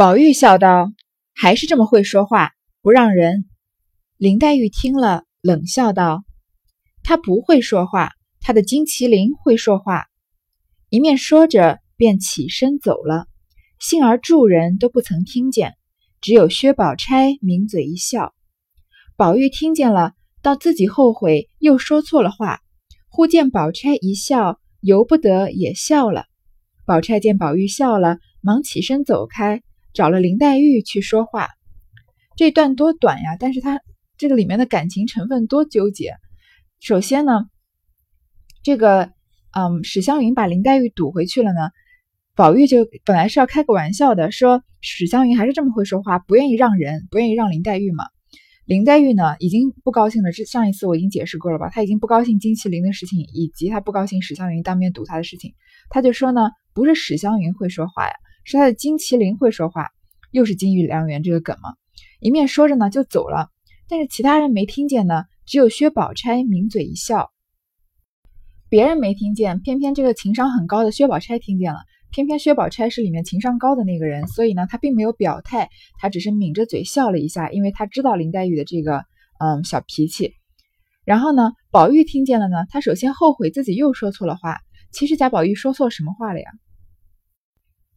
宝玉笑道：“还是这么会说话，不让人。”林黛玉听了，冷笑道：“他不会说话，他的金麒麟会说话。”一面说着，便起身走了。幸而众人都不曾听见，只有薛宝钗抿嘴一笑。宝玉听见了，倒自己后悔又说错了话。忽见宝钗一笑，由不得也笑了。宝钗见宝玉笑了，忙起身走开。找了林黛玉去说话，这段多短呀！但是它这个里面的感情成分多纠结。首先呢，这个嗯，史湘云把林黛玉堵回去了呢，宝玉就本来是要开个玩笑的，说史湘云还是这么会说话，不愿意让人，不愿意让林黛玉嘛。林黛玉呢，已经不高兴了。这上一次我已经解释过了吧？她已经不高兴金麒麟的事情，以及她不高兴史湘云当面堵她的事情。她就说呢，不是史湘云会说话呀。是他的金麒麟会说话，又是金玉良缘这个梗嘛？一面说着呢，就走了。但是其他人没听见呢，只有薛宝钗抿嘴一笑。别人没听见，偏偏这个情商很高的薛宝钗听见了。偏偏薛宝钗是里面情商高的那个人，所以呢，她并没有表态，她只是抿着嘴笑了一下，因为她知道林黛玉的这个嗯小脾气。然后呢，宝玉听见了呢，他首先后悔自己又说错了话。其实贾宝玉说错什么话了呀？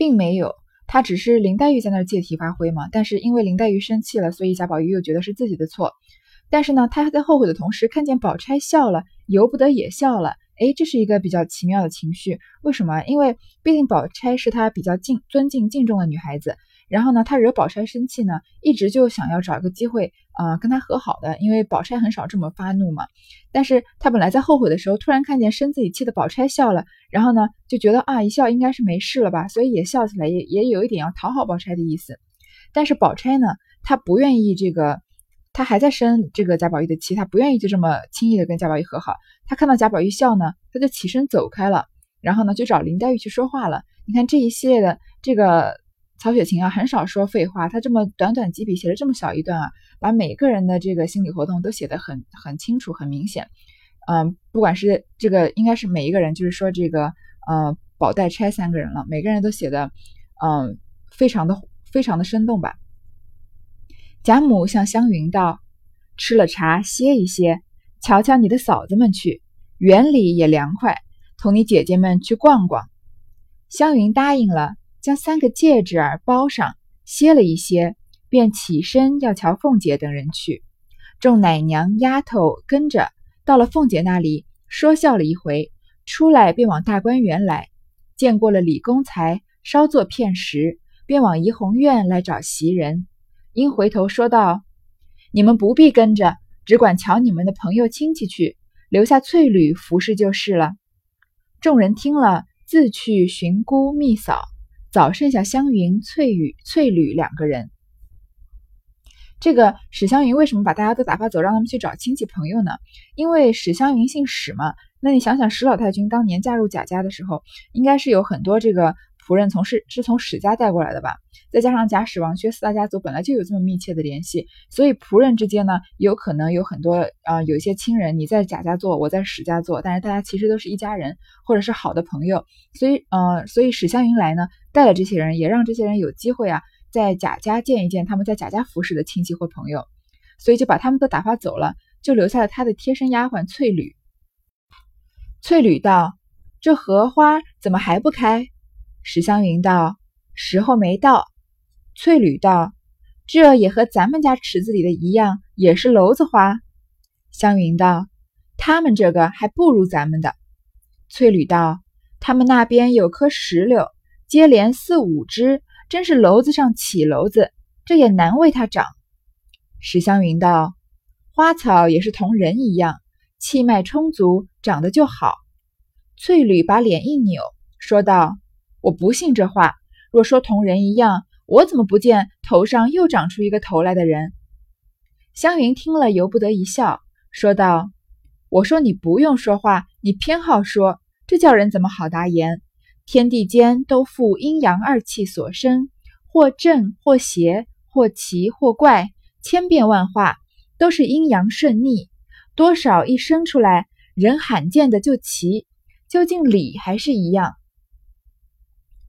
并没有，他只是林黛玉在那儿借题发挥嘛。但是因为林黛玉生气了，所以贾宝玉又觉得是自己的错。但是呢，他还在后悔的同时，看见宝钗笑了，由不得也笑了。哎，这是一个比较奇妙的情绪。为什么？因为毕竟宝钗是他比较敬、尊敬、敬重的女孩子。然后呢，他惹宝钗生气呢，一直就想要找一个机会啊跟她和好的，因为宝钗很少这么发怒嘛。但是他本来在后悔的时候，突然看见生自己气的宝钗笑了，然后呢就觉得啊一笑应该是没事了吧，所以也笑起来，也也有一点要讨好宝钗的意思。但是宝钗呢，她不愿意这个，她还在生这个贾宝玉的气，她不愿意就这么轻易的跟贾宝玉和好。她看到贾宝玉笑呢，她就起身走开了，然后呢就找林黛玉去说话了。你看这一系列的这个。曹雪芹啊，很少说废话。他这么短短几笔写了这么小一段啊，把每个人的这个心理活动都写得很很清楚、很明显。嗯，不管是这个，应该是每一个人，就是说这个，呃，宝黛钗三个人了，每个人都写的，嗯，非常的非常的生动吧。贾母向湘云道：“吃了茶歇一歇，瞧瞧你的嫂子们去，园里也凉快，同你姐姐们去逛逛。”湘云答应了。将三个戒指儿包上，歇了一歇，便起身要瞧凤姐等人去。众奶娘丫头跟着到了凤姐那里，说笑了一回，出来便往大观园来，见过了李公才，稍作片时，便往怡红院来找袭人。因回头说道：“你们不必跟着，只管瞧你们的朋友亲戚去，留下翠缕服侍就是了。”众人听了，自去寻姑觅嫂。早剩下湘云、翠雨、翠缕两个人。这个史湘云为什么把大家都打发走，让他们去找亲戚朋友呢？因为史湘云姓史嘛。那你想想，史老太君当年嫁入贾家的时候，应该是有很多这个仆人从是是从史家带过来的吧？再加上贾史王薛四大家族本来就有这么密切的联系，所以仆人之间呢，有可能有很多啊，有一些亲人，你在贾家做，我在史家做，但是大家其实都是一家人，或者是好的朋友。所以，呃，所以史湘云来呢。带了这些人，也让这些人有机会啊，在贾家见一见他们在贾家服侍的亲戚或朋友，所以就把他们都打发走了，就留下了他的贴身丫鬟翠缕。翠缕道：“这荷花怎么还不开？”史湘云道：“时候没到。”翠缕道：“这也和咱们家池子里的一样，也是娄子花。”湘云道：“他们这个还不如咱们的。”翠缕道：“他们那边有棵石榴。”接连四五枝，真是篓子上起篓子，这也难为它长。史湘云道：“花草也是同人一样，气脉充足，长得就好。”翠缕把脸一扭，说道：“我不信这话。若说同人一样，我怎么不见头上又长出一个头来的人？”湘云听了，由不得一笑，说道：“我说你不用说话，你偏好说，这叫人怎么好答言？”天地间都负阴阳二气所生，或正或邪，或奇或怪，千变万化，都是阴阳顺逆。多少一生出来，人罕见的就奇，究竟理还是一样？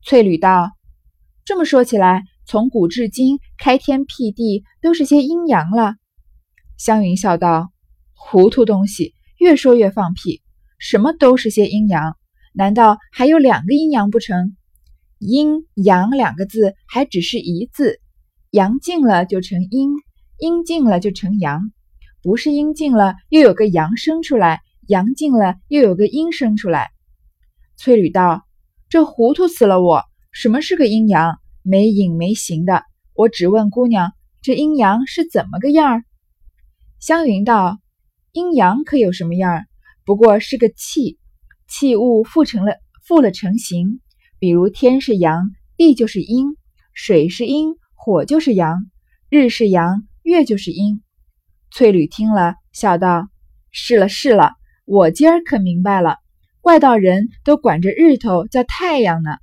翠缕道：“这么说起来，从古至今，开天辟地都是些阴阳了。湘云笑道：“糊涂东西，越说越放屁。什么都是些阴阳？难道还有两个阴阳不成？阴阳两个字还只是一字，阳尽了就成阴，阴尽了就成阳。不是阴尽了又有个阳生出来，阳尽了又有个阴生出来。”翠缕道：“这糊涂死了我！什么是个阴阳？”没影没形的，我只问姑娘，这阴阳是怎么个样儿？湘云道：“阴阳可有什么样儿？不过是个气，气物复成了，复了成形。比如天是阳，地就是阴；水是阴，火就是阳；日是阳，月就是阴。”翠缕听了，笑道：“是了是了，我今儿可明白了。怪道人都管着日头叫太阳呢。”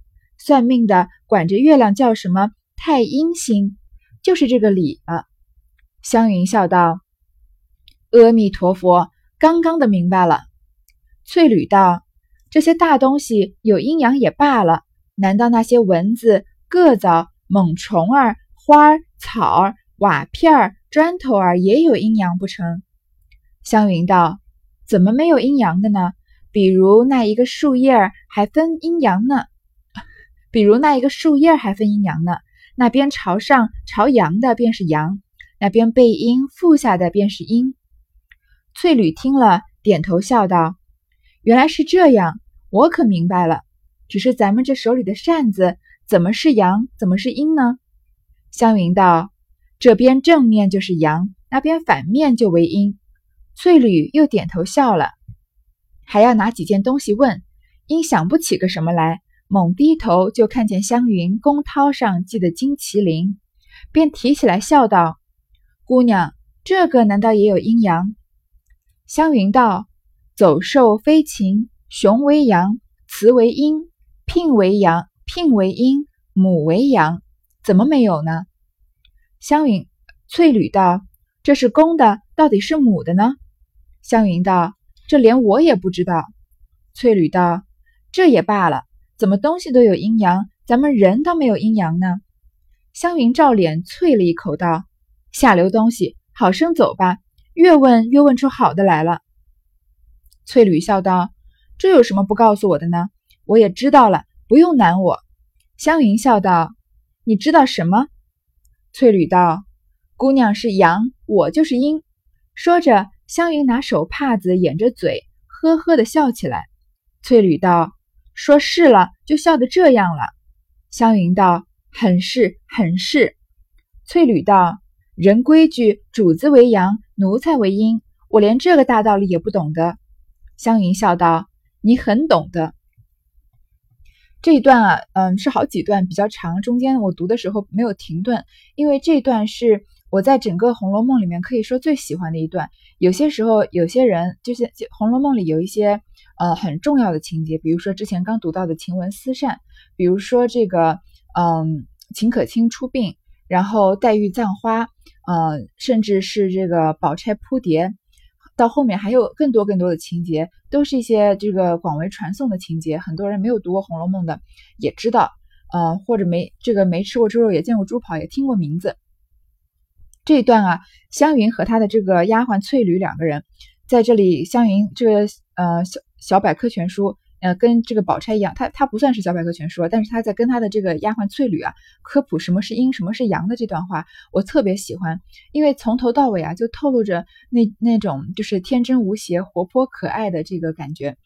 算命的管着月亮叫什么太阴星，就是这个理了。湘云笑道：“阿弥陀佛，刚刚的明白了。”翠缕道：“这些大东西有阴阳也罢了，难道那些蚊子、个蚤、猛虫儿、花儿、草儿、瓦片儿、砖头儿也有阴阳不成？”湘云道：“怎么没有阴阳的呢？比如那一个树叶儿还分阴阳呢。”比如那一个树叶儿还分阴阳呢，那边朝上朝阳的便是阳，那边背阴负下的便是阴。翠缕听了，点头笑道：“原来是这样，我可明白了。只是咱们这手里的扇子，怎么是阳，怎么是阴呢？”湘云道：“这边正面就是阳，那边反面就为阴。”翠缕又点头笑了，还要拿几件东西问，因想不起个什么来。猛低头就看见湘云公绦上系的金麒麟，便提起来笑道：“姑娘，这个难道也有阴阳？”湘云道：“走兽飞禽，雄为阳，雌为阴，聘为阳，聘为阴，母为阳，怎么没有呢？”湘云、翠缕道：“这是公的，到底是母的呢？”湘云道：“这连我也不知道。”翠缕道：“这也罢了。”怎么东西都有阴阳，咱们人倒没有阴阳呢？湘云照脸啐了一口，道：“下流东西，好生走吧！越问越问出好的来了。”翠缕笑道：“这有什么不告诉我的呢？我也知道了，不用难我。”湘云笑道：“你知道什么？”翠缕道：“姑娘是阳，我就是阴。”说着，湘云拿手帕子掩着嘴，呵呵的笑起来。翠缕道。说是了，就笑得这样了。湘云道：“很是，很是。”翠缕道：“人规矩，主子为阳，奴才为阴。我连这个大道理也不懂得。”湘云笑道：“你很懂得。”这一段啊，嗯，是好几段，比较长。中间我读的时候没有停顿，因为这段是我在整个《红楼梦》里面可以说最喜欢的一段。有些时候，有些人就是《红楼梦》里有一些。呃，很重要的情节，比如说之前刚读到的晴雯思扇，比如说这个，嗯，秦可卿出殡，然后黛玉葬花，呃，甚至是这个宝钗扑蝶，到后面还有更多更多的情节，都是一些这个广为传颂的情节。很多人没有读过《红楼梦》的也知道，呃，或者没这个没吃过猪肉也见过猪跑，也听过名字。这一段啊，湘云和她的这个丫鬟翠缕两个人在这里，湘云这个呃小。小百科全书，呃，跟这个宝钗一样，她她不算是小百科全书，但是她在跟她的这个丫鬟翠缕啊，科普什么是阴，什么是阳的这段话，我特别喜欢，因为从头到尾啊，就透露着那那种就是天真无邪、活泼可爱的这个感觉。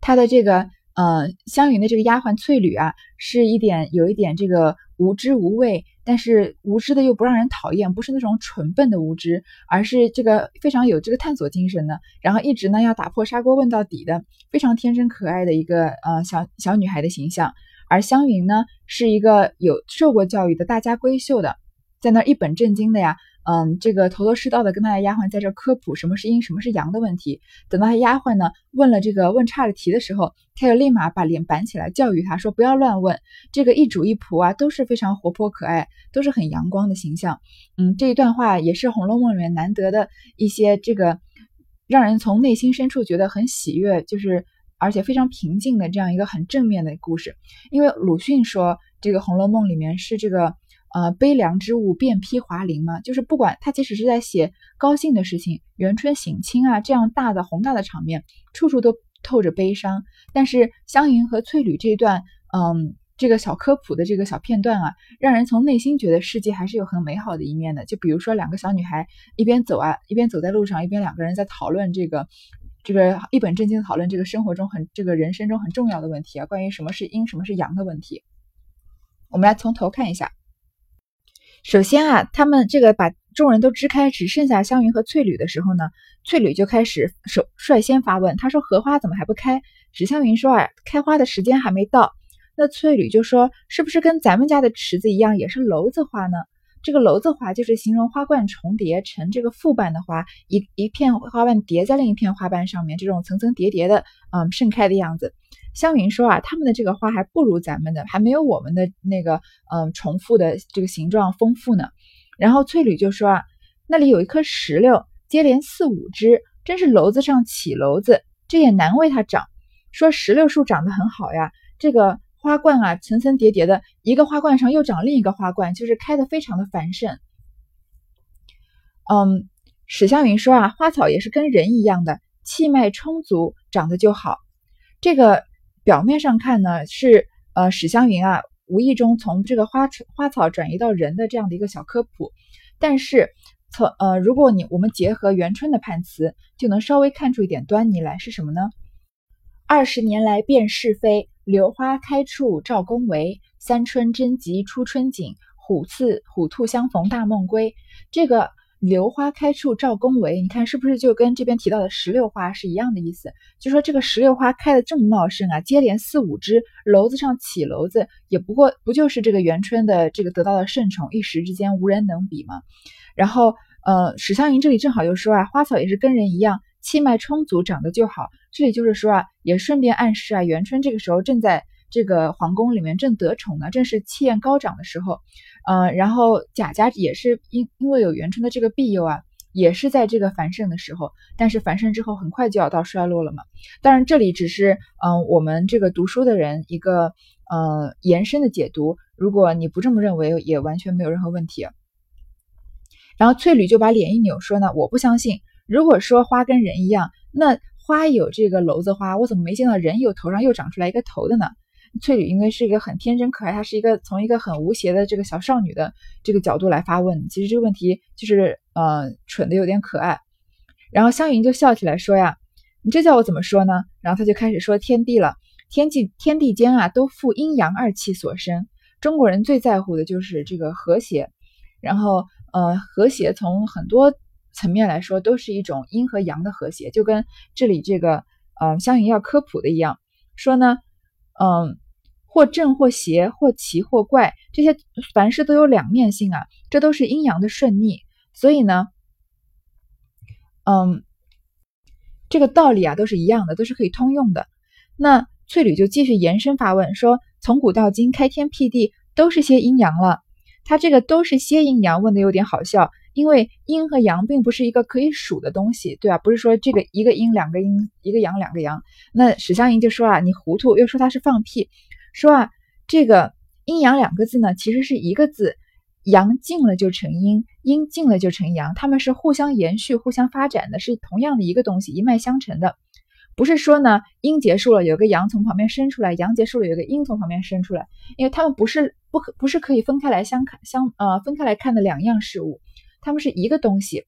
她的这个呃，湘云的这个丫鬟翠缕啊，是一点有一点这个无知无畏。但是无知的又不让人讨厌，不是那种蠢笨的无知，而是这个非常有这个探索精神的，然后一直呢要打破砂锅问到底的，非常天真可爱的一个呃小小女孩的形象。而湘云呢，是一个有受过教育的大家闺秀的，在那一本正经的呀。嗯，这个头头是道的跟他的丫鬟在这科普什么是阴，什么是阳的问题。等到他丫鬟呢问了这个问差了题的时候，他又立马把脸板起来教育他说不要乱问。这个一主一仆啊都是非常活泼可爱，都是很阳光的形象。嗯，这一段话也是《红楼梦》里面难得的一些这个让人从内心深处觉得很喜悦，就是而且非常平静的这样一个很正面的故事。因为鲁迅说。这个《红楼梦》里面是这个呃悲凉之物遍披华林嘛，就是不管他即使是在写高兴的事情，元春省亲啊这样大的宏大的场面，处处都透着悲伤。但是湘云和翠缕这一段，嗯。这个小科普的这个小片段啊，让人从内心觉得世界还是有很美好的一面的。就比如说两个小女孩一边走啊，一边走在路上，一边两个人在讨论这个，这个一本正经的讨论这个生活中很这个人生中很重要的问题啊，关于什么是阴什么是阳的问题。我们来从头看一下。首先啊，他们这个把众人都支开，只剩下湘云和翠缕的时候呢，翠缕就开始首率先发问，她说：“荷花怎么还不开？”史湘云说：“啊，开花的时间还没到。”那翠缕就说：“是不是跟咱们家的池子一样，也是篓子花呢？这个篓子花就是形容花冠重叠成这个复瓣的花，一一片花瓣叠在另一片花瓣上面，这种层层叠叠的，嗯，盛开的样子。”湘云说：“啊，他们的这个花还不如咱们的，还没有我们的那个，嗯，重复的这个形状丰富呢。”然后翠缕就说：“啊，那里有一棵石榴，接连四五枝，真是篓子上起篓子，这也难为它长。说石榴树长得很好呀，这个。”花冠啊，层层叠叠的，一个花冠上又长另一个花冠，就是开的非常的繁盛。嗯，史湘云说啊，花草也是跟人一样的，气脉充足，长得就好。这个表面上看呢，是呃史湘云啊无意中从这个花花草转移到人的这样的一个小科普，但是从呃如果你我们结合元春的判词，就能稍微看出一点端倪来，是什么呢？二十年来辨是非。榴花开处照宫闱，三春争吉出春景，虎刺虎兔相逢大梦归。这个榴花开处照宫闱，你看是不是就跟这边提到的石榴花是一样的意思？就说这个石榴花开的这么茂盛啊，接连四五枝，篓子上起篓子，也不过不就是这个元春的这个得到的盛宠，一时之间无人能比吗？然后，呃，史湘云这里正好又说啊，花草也是跟人一样。气脉充足，长得就好。这里就是说啊，也顺便暗示啊，元春这个时候正在这个皇宫里面正得宠呢，正是气焰高涨的时候。嗯，然后贾家也是因因为有元春的这个庇佑啊，也是在这个繁盛的时候。但是繁盛之后很快就要到衰落了嘛。当然这里只是嗯我们这个读书的人一个呃延伸的解读。如果你不这么认为，也完全没有任何问题。然后翠缕就把脸一扭说呢，我不相信。如果说花跟人一样，那花有这个篓子花，我怎么没见到人有头上又长出来一个头的呢？翠缕应该是一个很天真可爱，她是一个从一个很无邪的这个小少女的这个角度来发问，其实这个问题就是呃蠢的有点可爱。然后湘云就笑起来说呀：“你这叫我怎么说呢？”然后她就开始说天地了，天际天地间啊都负阴阳二气所生，中国人最在乎的就是这个和谐。然后呃和谐从很多。层面来说，都是一种阴和阳的和谐，就跟这里这个，嗯，湘云要科普的一样，说呢，嗯，或正或邪，或奇或怪，这些凡事都有两面性啊，这都是阴阳的顺逆，所以呢，嗯，这个道理啊都是一样的，都是可以通用的。那翠缕就继续延伸发问，说从古到今，开天辟地都是些阴阳了，他这个都是些阴阳，问的有点好笑。因为阴和阳并不是一个可以数的东西，对吧？不是说这个一个阴两个阴，一个阳两个阳。那史湘云就说啊，你糊涂，又说他是放屁，说啊，这个阴阳两个字呢，其实是一个字，阳尽了就成阴，阴尽了就成阳，他们是互相延续、互相发展的，是同样的一个东西，一脉相承的。不是说呢，阴结束了有个阳从旁边生出来，阳结束了有个阴从旁边生出来，因为他们不是不可不是可以分开来相看相呃分开来看的两样事物。他们是一个东西，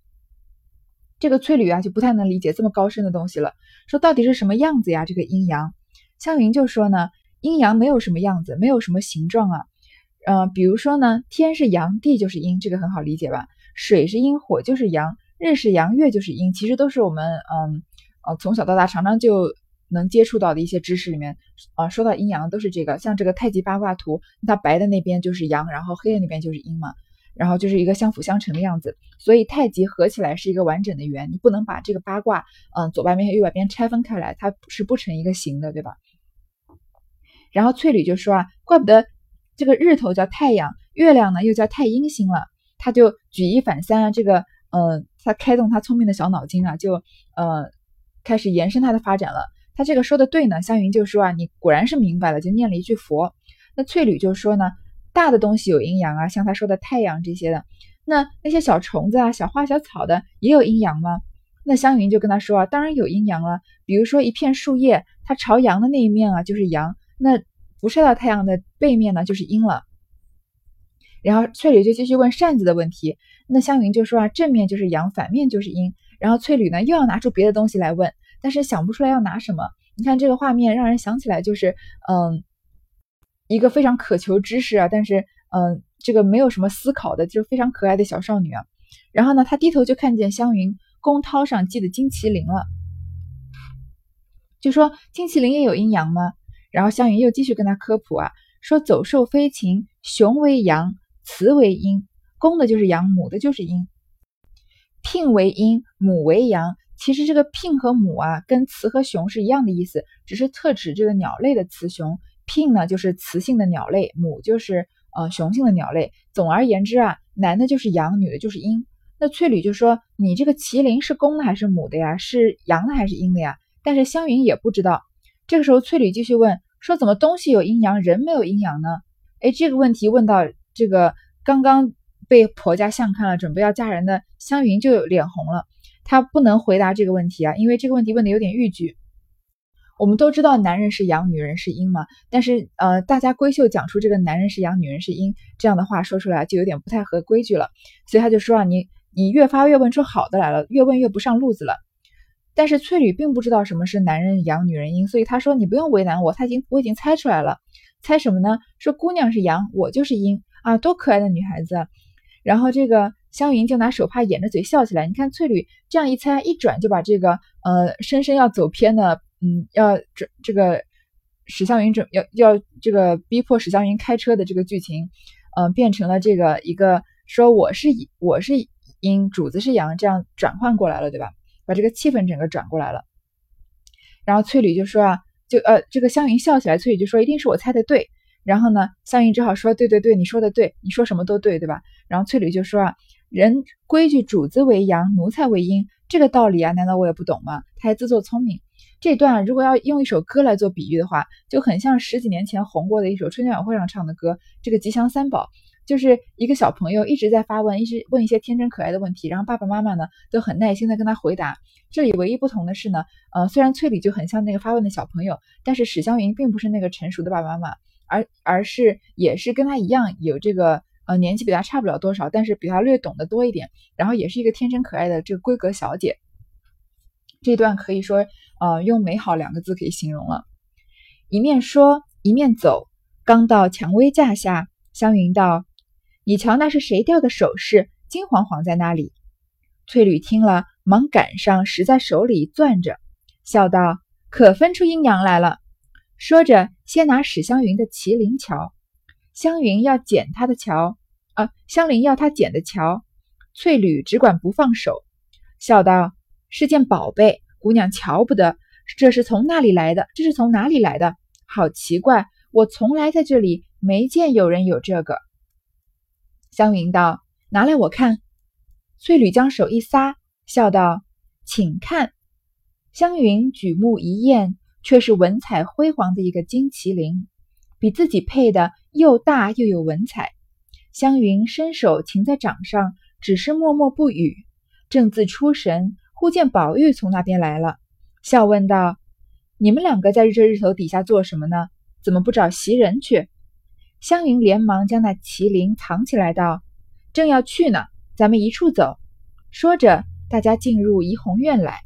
这个翠缕啊就不太能理解这么高深的东西了。说到底是什么样子呀？这个阴阳，湘云就说呢，阴阳没有什么样子，没有什么形状啊。呃，比如说呢，天是阳，地就是阴，这个很好理解吧？水是阴，火就是阳，日是阳，月就是阴，其实都是我们嗯呃从小到大常常就能接触到的一些知识里面啊。说到阴阳都是这个，像这个太极八卦图，它白的那边就是阳，然后黑的那边就是阴嘛。然后就是一个相辅相成的样子，所以太极合起来是一个完整的圆，你不能把这个八卦，嗯，左半边和右半边拆分开来，它是不成一个形的，对吧？然后翠缕就说啊，怪不得这个日头叫太阳，月亮呢又叫太阴星了，他就举一反三啊，这个，嗯，他开动他聪明的小脑筋啊，就，呃，开始延伸他的发展了。他这个说的对呢，湘云就说啊，你果然是明白了，就念了一句佛。那翠缕就说呢。大的东西有阴阳啊，像他说的太阳这些的。那那些小虫子啊、小花小草的也有阴阳吗？那湘云就跟他说啊，当然有阴阳了。比如说一片树叶，它朝阳的那一面啊就是阳，那不晒到太阳的背面呢就是阴了。然后翠缕就继续问扇子的问题，那湘云就说啊，正面就是阳，反面就是阴。然后翠缕呢又要拿出别的东西来问，但是想不出来要拿什么。你看这个画面，让人想起来就是，嗯，一个非常渴求知识啊，但是嗯，这个没有什么思考的，就是非常可爱的小少女啊。然后呢，她低头就看见湘云公涛上系的金麒麟了，就说金麒麟也有阴阳吗？然后湘云又继续跟他科普啊，说走兽飞禽，雄为阳。雌为阴，公的就是阳，母的就是阴。聘为阴，母为阳。其实这个聘和母啊，跟雌和雄是一样的意思，只是特指这个鸟类的雌雄。聘呢就是雌性的鸟类，母就是呃雄性的鸟类。总而言之啊，男的就是阳，女的就是阴。那翠缕就说：“你这个麒麟是公的还是母的呀？是阳的还是阴的呀？”但是湘云也不知道。这个时候翠缕继续问说：“怎么东西有阴阳，人没有阴阳呢？”哎，这个问题问到。这个刚刚被婆家相看了，准备要嫁人的湘云就脸红了。她不能回答这个问题啊，因为这个问题问的有点逾矩。我们都知道男人是阳，女人是阴嘛，但是呃，大家闺秀讲出这个男人是阳，女人是阴这样的话说出来，就有点不太合规矩了。所以他就说啊，你你越发越问出好的来了，越问越不上路子了。但是翠缕并不知道什么是男人阳，女人阴，所以她说你不用为难我，他已经我已经猜出来了。猜什么呢？说姑娘是阳，我就是阴。啊，多可爱的女孩子！然后这个湘云就拿手帕掩着嘴笑起来。你看翠缕这样一猜一转，就把这个呃深深要走偏的，嗯，要这这个史湘云准要要这个逼迫史湘云开车的这个剧情，嗯，变成了这个一个说我是我是阴，主子是阳，这样转换过来了，对吧？把这个气氛整个转过来了。然后翠缕就说啊，就呃这个湘云笑起来，翠缕就说一定是我猜的对。然后呢，湘云只好说：“对对对，你说的对，你说什么都对，对吧？”然后翠缕就说：“啊，人规矩，主子为阳，奴才为阴，这个道理啊，难道我也不懂吗？”他还自作聪明。这段如果要用一首歌来做比喻的话，就很像十几年前红过的一首春节晚会上唱的歌，这个《吉祥三宝》，就是一个小朋友一直在发问，一直问一些天真可爱的问题，然后爸爸妈妈呢都很耐心的跟他回答。这里唯一不同的是呢，呃，虽然翠缕就很像那个发问的小朋友，但是史湘云并不是那个成熟的爸爸妈妈。而而是也是跟他一样有这个呃年纪比他差不了多少，但是比他略懂得多一点，然后也是一个天真可爱的这个闺阁小姐。这段可以说呃用美好两个字可以形容了。一面说一面走，刚到蔷薇架下，湘云道：“你瞧那是谁掉的首饰，金黄黄在那里。”翠缕听了，忙赶上拾在手里攥着，笑道：“可分出阴阳来了。”说着，先拿史湘云的麒麟瞧，湘云要捡他的瞧，啊，湘菱要他捡的瞧，翠缕只管不放手，笑道：“是件宝贝，姑娘瞧不得。这是从哪里来的？这是从哪里来的？好奇怪，我从来在这里没见有人有这个。”湘云道：“拿来我看。”翠缕将手一撒，笑道：“请看。”湘云举目一验。却是文采辉煌的一个金麒麟，比自己配的又大又有文采。湘云伸手擎在掌上，只是默默不语，正自出神，忽见宝玉从那边来了，笑问道：“你们两个在这日头底下做什么呢？怎么不找袭人去？”湘云连忙将那麒麟藏起来，道：“正要去呢，咱们一处走。”说着，大家进入怡红院来。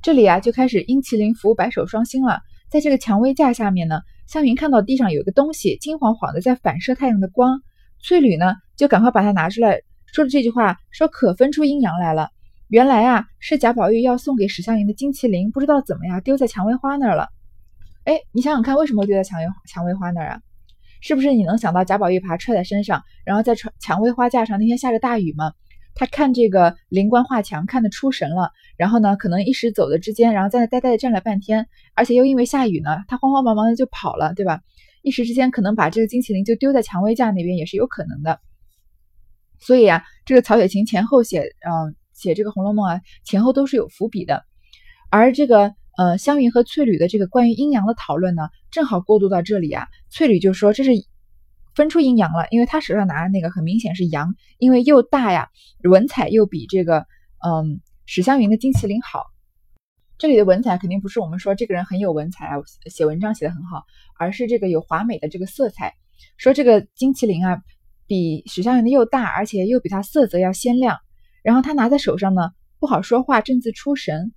这里啊，就开始阴麒麟服白首双星了。在这个蔷薇架下面呢，湘云看到地上有一个东西，金晃晃的，在反射太阳的光。翠缕呢，就赶快把它拿出来，说了这句话，说可分出阴阳来了。原来啊，是贾宝玉要送给史湘云的金麒麟，不知道怎么呀，丢在蔷薇花那儿了。哎，你想想看，为什么丢在蔷薇蔷薇花那儿啊？是不是你能想到贾宝玉把它揣在身上，然后在蔷蔷薇花架上那天下着大雨吗？他看这个灵官画墙看得出神了，然后呢，可能一时走的之间，然后在那呆呆的站了半天，而且又因为下雨呢，他慌慌忙忙的就跑了，对吧？一时之间可能把这个金麒麟就丢在蔷薇架那边也是有可能的。所以啊，这个曹雪芹前后写，嗯，写这个《红楼梦》啊，前后都是有伏笔的。而这个呃，湘云和翠缕的这个关于阴阳的讨论呢，正好过渡到这里啊，翠缕就说这是分出阴阳了，因为他手上拿的那个很明显是阳，因为又大呀，文采又比这个嗯史湘云的金麒麟好。这里的文采肯定不是我们说这个人很有文采啊，写文章写得很好，而是这个有华美的这个色彩。说这个金麒麟啊，比史湘云的又大，而且又比它色泽要鲜亮。然后他拿在手上呢，不好说话，正自出神。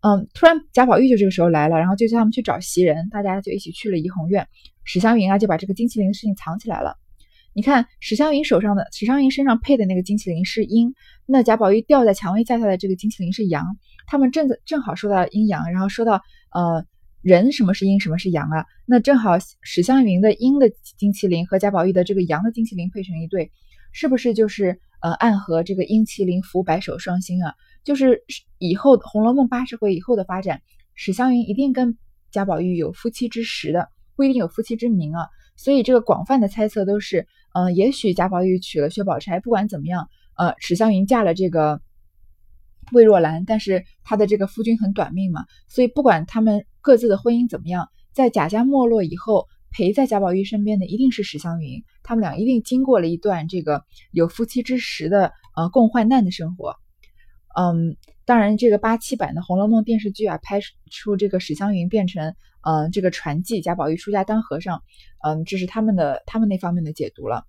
嗯，突然贾宝玉就这个时候来了，然后就叫他们去找袭人，大家就一起去了怡红院。史湘云啊就把这个金麒麟的事情藏起来了。你看史湘云手上的，史湘云身上配的那个金麒麟是阴，那贾宝玉吊在蔷薇架下的这个金麒麟是阳。他们正正好说到阴阳，然后说到呃人什么是阴，什么是阳啊？那正好史湘云的阴的金麒麟和贾宝玉的这个阳的金麒麟配成一对，是不是就是呃暗合这个阴麒麟伏白首双星啊？就是以后《红楼梦》八十回以后的发展，史湘云一定跟贾宝玉有夫妻之实的，不一定有夫妻之名啊。所以这个广泛的猜测都是，嗯，也许贾宝玉娶了薛宝钗，不管怎么样，呃，史湘云嫁了这个魏若兰，但是她的这个夫君很短命嘛，所以不管他们各自的婚姻怎么样，在贾家没落以后，陪在贾宝玉身边的一定是史湘云，他们俩一定经过了一段这个有夫妻之实的呃共患难的生活。嗯，当然，这个八七版的《红楼梦》电视剧啊，拍出这个史湘云变成嗯这个传记，贾宝玉出家当和尚，嗯，这是他们的他们那方面的解读了。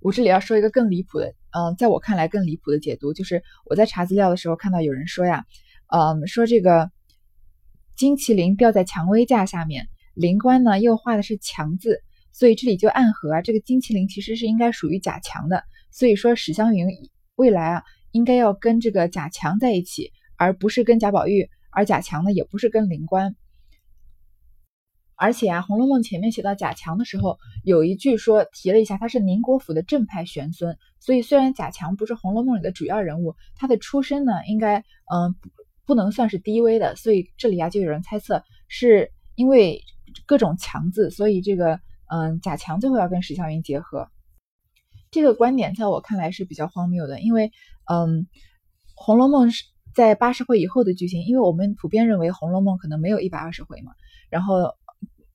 我这里要说一个更离谱的，嗯，在我看来更离谱的解读，就是我在查资料的时候看到有人说呀，嗯，说这个金麒麟吊在蔷薇架下面，灵官呢又画的是强字，所以这里就暗合啊，这个金麒麟其实是应该属于贾强的，所以说史湘云未来啊。应该要跟这个贾强在一起，而不是跟贾宝玉。而贾强呢，也不是跟灵官。而且啊，《红楼梦》前面写到贾强的时候，有一句说提了一下，他是宁国府的正派玄孙。所以虽然贾强不是《红楼梦》里的主要人物，他的出身呢，应该嗯不能算是低微的。所以这里啊，就有人猜测，是因为各种强字，所以这个嗯贾强最后要跟史湘云结合。这个观点在我看来是比较荒谬的，因为，嗯，《红楼梦》是在八十回以后的剧情，因为我们普遍认为《红楼梦》可能没有一百二十回嘛，然后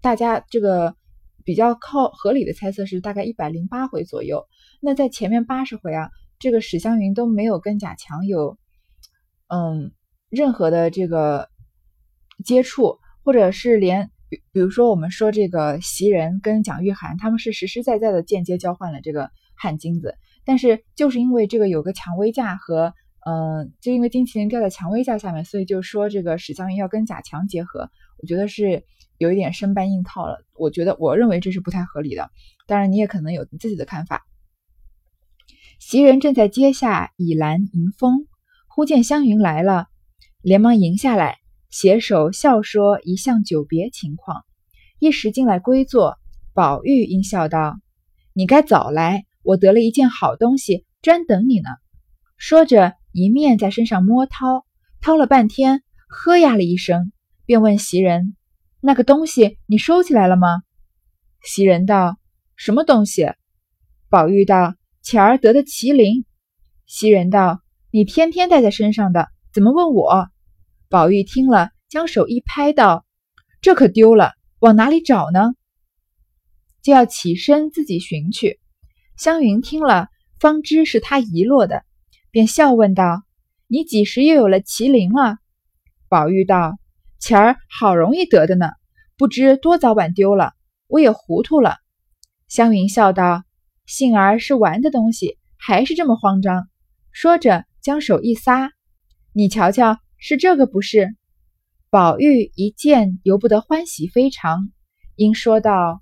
大家这个比较靠合理的猜测是大概一百零八回左右。那在前面八十回啊，这个史湘云都没有跟贾强有，嗯，任何的这个接触，或者是连。比比如说，我们说这个袭人跟蒋玉菡，他们是实实在在的间接交换了这个汗金子，但是就是因为这个有个蔷薇架和，嗯，就因为金麒麟掉在蔷薇架下面，所以就说这个史湘云要跟贾强结合，我觉得是有一点生搬硬套了。我觉得我认为这是不太合理的，当然你也可能有自己的看法。袭人正在阶下倚栏迎风，忽见湘云来了，连忙迎下来。携手笑说一向久别情况，一时进来归坐。宝玉应笑道：“你该早来，我得了一件好东西，专等你呢。”说着，一面在身上摸掏，掏了半天，呵呀了一声，便问袭人：“那个东西你收起来了吗？”袭人道：“什么东西？”宝玉道：“前儿得的麒麟。”袭人道：“你天天带在身上的，怎么问我？”宝玉听了，将手一拍，道：“这可丢了，往哪里找呢？”就要起身自己寻去。湘云听了，方知是他遗落的，便笑问道：“你几时又有了麒麟了？”宝玉道：“前儿好容易得的呢，不知多早晚丢了，我也糊涂了。”湘云笑道：“幸儿是玩的东西，还是这么慌张？”说着，将手一撒：“你瞧瞧。”是这个不是？宝玉一见，由不得欢喜非常，因说道：“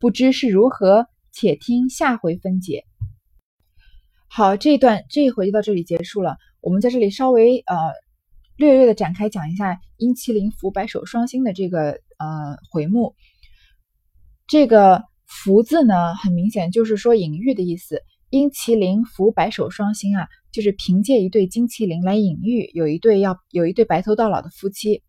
不知是如何，且听下回分解。”好，这一段这一回就到这里结束了。我们在这里稍微呃略略的展开讲一下“阴麒麟伏白首双星”的这个呃回目。这个“伏”字呢，很明显就是说隐喻的意思。阴麒麟伏白首双星啊，就是凭借一对金麒麟来隐喻有一对要有一对白头到老的夫妻。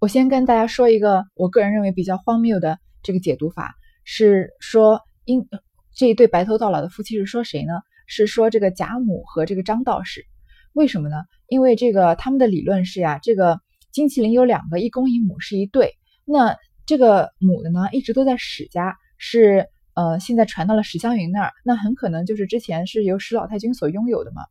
我先跟大家说一个我个人认为比较荒谬的这个解读法，是说因这一对白头到老的夫妻是说谁呢？是说这个贾母和这个张道士。为什么呢？因为这个他们的理论是呀，这个金麒麟有两个，一公一母是一对。那这个母的呢，一直都在史家。是呃现在传到了史湘云那儿，那很可能就是之前是由史老太君所拥有的嘛。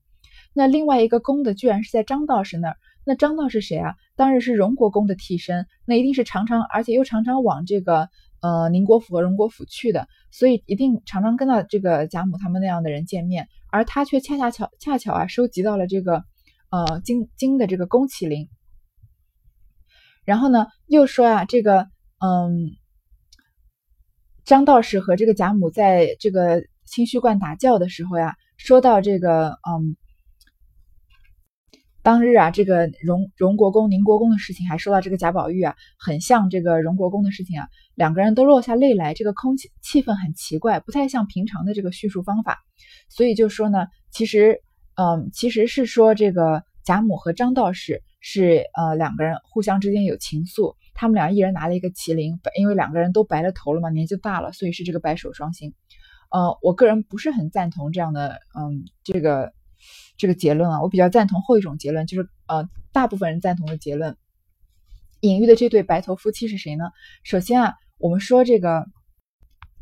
那另外一个公的居然是在张道士那儿，那张道士谁啊？当然是荣国公的替身，那一定是常常而且又常常往这个呃宁国府和荣国府去的，所以一定常常跟到这个贾母他们那样的人见面，而他却恰恰巧恰巧啊收集到了这个呃金金的这个宫麒麟，然后呢又说啊这个嗯张道士和这个贾母在这个清虚观打醮的时候呀，说到这个嗯。当日啊，这个荣荣国公、宁国公的事情，还说到这个贾宝玉啊，很像这个荣国公的事情啊，两个人都落下泪来，这个空气气氛很奇怪，不太像平常的这个叙述方法，所以就说呢，其实，嗯，其实是说这个贾母和张道士是呃两个人互相之间有情愫，他们俩一人拿了一个麒麟，因为两个人都白了头了嘛，年纪大了，所以是这个白首双星。呃，我个人不是很赞同这样的，嗯，这个。这个结论啊，我比较赞同后一种结论，就是呃，大部分人赞同的结论。隐喻的这对白头夫妻是谁呢？首先啊，我们说这个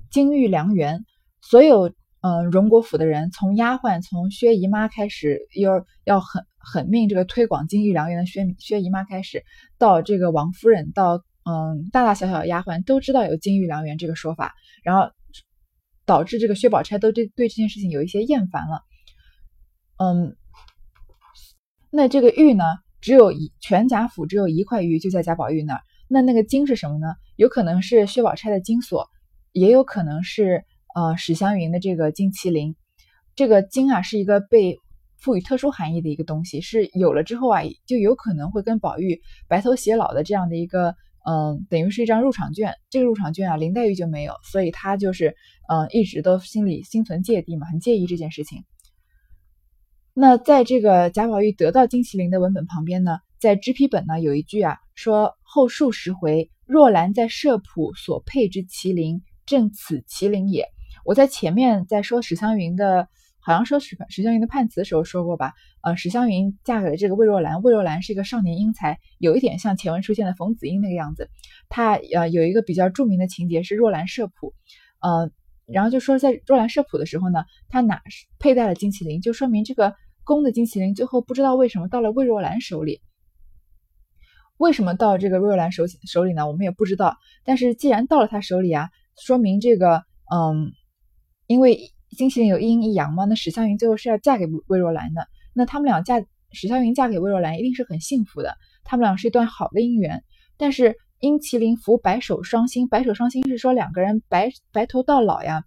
金玉良缘，所有嗯荣国府的人，从丫鬟，从薛姨妈开始，要要狠狠命这个推广金玉良缘的薛薛姨妈开始，到这个王夫人，到嗯大大小小的丫鬟都知道有金玉良缘这个说法，然后导致这个薛宝钗都对对这件事情有一些厌烦了。嗯，那这个玉呢，只有一全贾府只有一块玉，就在贾宝玉那儿。那那个金是什么呢？有可能是薛宝钗的金锁，也有可能是呃史湘云的这个金麒麟。这个金啊，是一个被赋予特殊含义的一个东西，是有了之后啊，就有可能会跟宝玉白头偕老的这样的一个嗯，等于是一张入场券。这个入场券啊，林黛玉就没有，所以她就是嗯，一直都心里心存芥蒂嘛，很介意这件事情。那在这个贾宝玉得到金麒麟的文本旁边呢，在支批本呢有一句啊，说后数十回，若兰在社圃所配之麒麟，正此麒麟也。我在前面在说史湘云的，好像说史史湘云的判词的时候说过吧？呃，史湘云嫁给了这个魏若兰，魏若兰是一个少年英才，有一点像前文出现的冯子英那个样子。他呃有一个比较著名的情节是若兰社圃，呃，然后就说在若兰社普的时候呢，他哪佩戴了金麒麟，就说明这个。公的金麒麟最后不知道为什么到了魏若兰手里，为什么到这个魏若兰手手里呢？我们也不知道。但是既然到了他手里啊，说明这个嗯，因为金麒麟有一阴一阳嘛，那史湘云最后是要嫁给魏若兰的。那他们俩嫁史湘云嫁给魏若兰一定是很幸福的，他们俩是一段好的姻缘。但是因麒麟服白首双星，白首双星是说两个人白白头到老呀。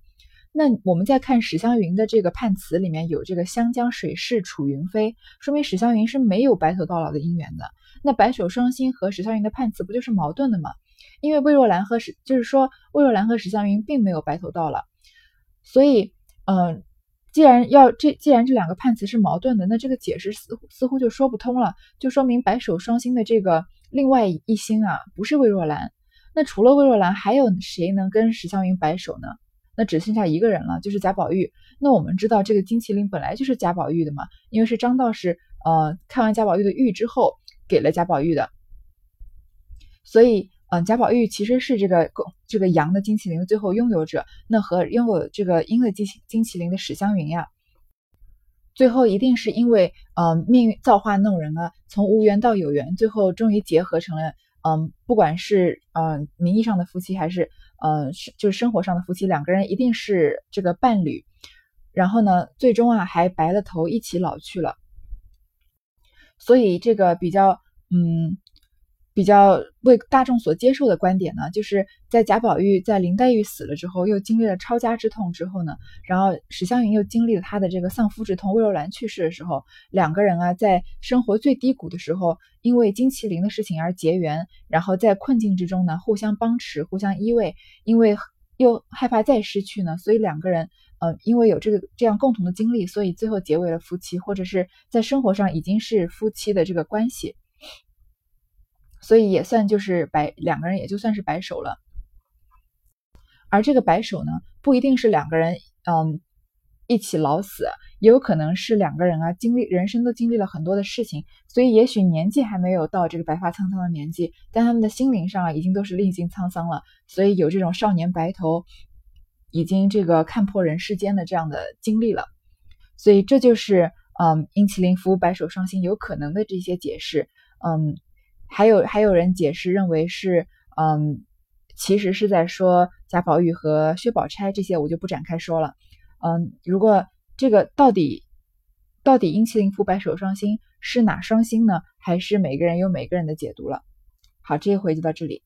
那我们再看史湘云的这个判词里面有这个湘江水逝楚云飞，说明史湘云是没有白头到老的姻缘的。那白首双星和史湘云的判词不就是矛盾的吗？因为魏若兰和史就是说魏若兰和史湘云并没有白头到老，所以嗯，既然要这既然这两个判词是矛盾的，那这个解释似乎似乎就说不通了，就说明白首双星的这个另外一星啊不是魏若兰。那除了魏若兰，还有谁能跟史湘云白手呢？那只剩下一个人了，就是贾宝玉。那我们知道这个金麒麟本来就是贾宝玉的嘛，因为是张道士呃看完贾宝玉的玉之后给了贾宝玉的，所以嗯贾宝玉其实是这个这个阳的金麒麟的最后拥有者。那和拥有这个阴的金金麒麟的史湘云呀，最后一定是因为呃命运造化弄人啊，从无缘到有缘，最后终于结合成了嗯不管是嗯名义上的夫妻还是。嗯，是就是生活上的夫妻，两个人一定是这个伴侣，然后呢，最终啊还白了头一起老去了，所以这个比较嗯比较为大众所接受的观点呢，就是在贾宝玉在林黛玉死了之后，又经历了抄家之痛之后呢，然后史湘云又经历了她的这个丧夫之痛，魏若兰去世的时候，两个人啊在生活最低谷的时候。因为金麒麟的事情而结缘，然后在困境之中呢，互相帮持，互相依偎。因为又害怕再失去呢，所以两个人，呃，因为有这个这样共同的经历，所以最后结为了夫妻，或者是在生活上已经是夫妻的这个关系。所以也算就是白两个人也就算是白首了。而这个白首呢，不一定是两个人，嗯。一起老死，也有可能是两个人啊，经历人生都经历了很多的事情，所以也许年纪还没有到这个白发苍苍的年纪，但他们的心灵上啊，已经都是历经沧桑了，所以有这种少年白头，已经这个看破人世间的这样的经历了，所以这就是嗯，英麒麟服务白首双星有可能的这些解释。嗯，还有还有人解释认为是嗯，其实是在说贾宝玉和薛宝钗这些，我就不展开说了。嗯，如果这个到底到底英麒麟服白首双星是哪双星呢？还是每个人有每个人的解读了？好，这一回就到这里。